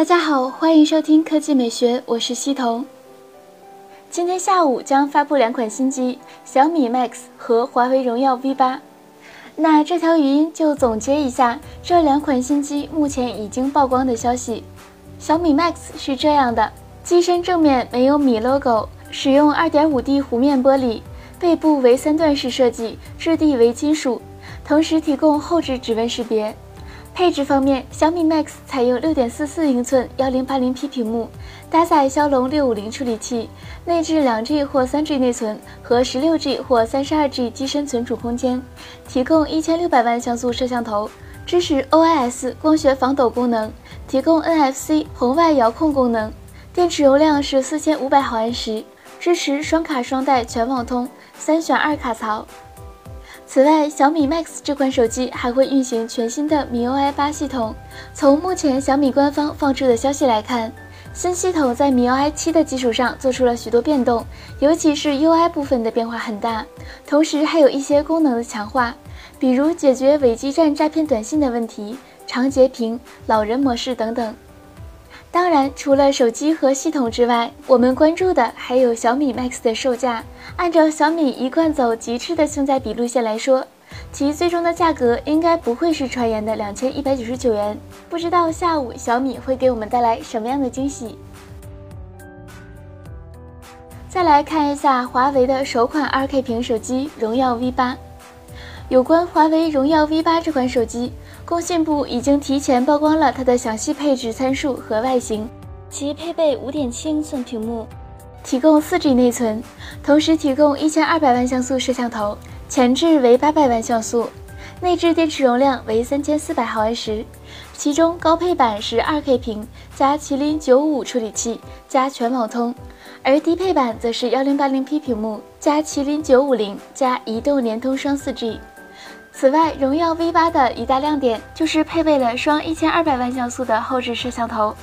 大家好，欢迎收听科技美学，我是西彤。今天下午将发布两款新机，小米 Max 和华为荣耀 V 八。那这条语音就总结一下这两款新机目前已经曝光的消息。小米 Max 是这样的，机身正面没有米 logo，使用 2.5D 弧面玻璃，背部为三段式设计，质地为金属，同时提供后置指纹识别。配置方面，小米 Max 采用6.44英寸 1080P 屏幕，搭载骁龙650处理器，内置 2G 或 3G 内存和 16G 或 32G 机身存储空间，提供1600万像素摄像头，支持 OIS 光学防抖功能，提供 NFC 红外遥控功能，电池容量是4500毫安时，支持双卡双待全网通，三选二卡槽。此外，小米 Max 这款手机还会运行全新的 MIUI 8系统。从目前小米官方放出的消息来看，新系统在 MIUI 7的基础上做出了许多变动，尤其是 UI 部分的变化很大，同时还有一些功能的强化，比如解决伪基站诈骗短信的问题、长截屏、老人模式等等。当然，除了手机和系统之外，我们关注的还有小米 Max 的售价。按照小米一贯走极致的性价比路线来说，其最终的价格应该不会是传言的两千一百九十九元。不知道下午小米会给我们带来什么样的惊喜？再来看一下华为的首款 2K 屏手机荣耀 V 八。有关华为荣耀 V 八这款手机。工信部已经提前曝光了它的详细配置参数和外形，其配备5.7英寸屏幕，提供 4G 内存，同时提供1200万像素摄像头，前置为800万像素，内置电池容量为3400毫安时。其中高配版是 2K 屏加麒麟95处理器加全网通，而低配版则是 1080P 屏幕加麒麟950加移动联通双 4G。此外，荣耀 V 八的一大亮点就是配备了双一千二百万像素的后置摄像头，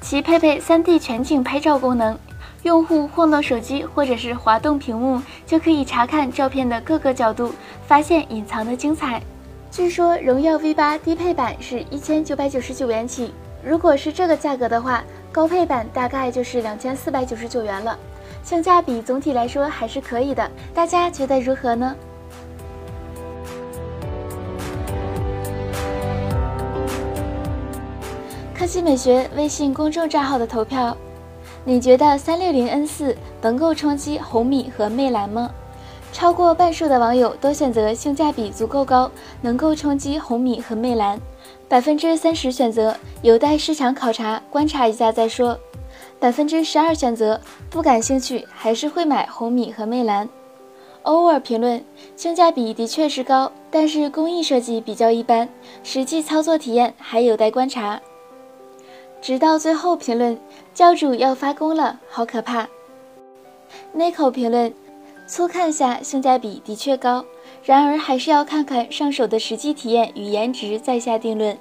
其配备三 D 全景拍照功能，用户晃动手机或者是滑动屏幕，就可以查看照片的各个角度，发现隐藏的精彩。据说荣耀 V 八低配版是一千九百九十九元起，如果是这个价格的话，高配版大概就是两千四百九十九元了，性价比总体来说还是可以的，大家觉得如何呢？科技美学微信公众账号的投票，你觉得三六零 N 四能够冲击红米和魅蓝吗？超过半数的网友都选择性价比足够高，能够冲击红米和魅蓝。百分之三十选择有待市场考察观察一下再说。百分之十二选择不感兴趣，还是会买红米和魅蓝。Over 评论性价比的确是高，但是工艺设计比较一般，实际操作体验还有待观察。直到最后评论，教主要发功了，好可怕。Nico 评论，粗看下性价比的确高，然而还是要看看上手的实际体验与颜值再下定论。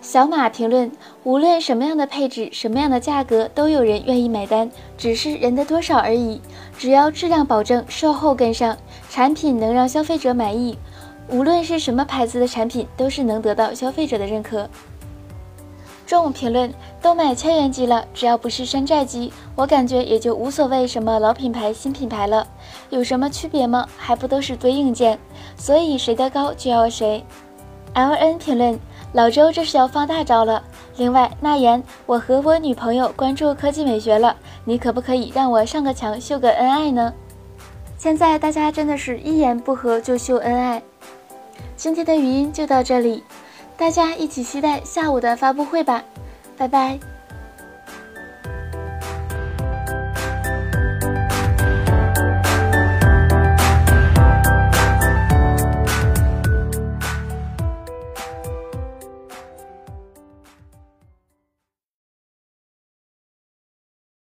小马评论，无论什么样的配置，什么样的价格，都有人愿意买单，只是人的多少而已。只要质量保证，售后跟上，产品能让消费者满意，无论是什么牌子的产品，都是能得到消费者的认可。众评论都买千元机了，只要不是山寨机，我感觉也就无所谓什么老品牌新品牌了，有什么区别吗？还不都是堆硬件，所以谁的高就要谁。L N 评论老周这是要放大招了。另外那言我和我女朋友关注科技美学了，你可不可以让我上个墙秀个恩爱呢？现在大家真的是一言不合就秀恩爱。今天的语音就到这里。大家一起期待下午的发布会吧，拜拜。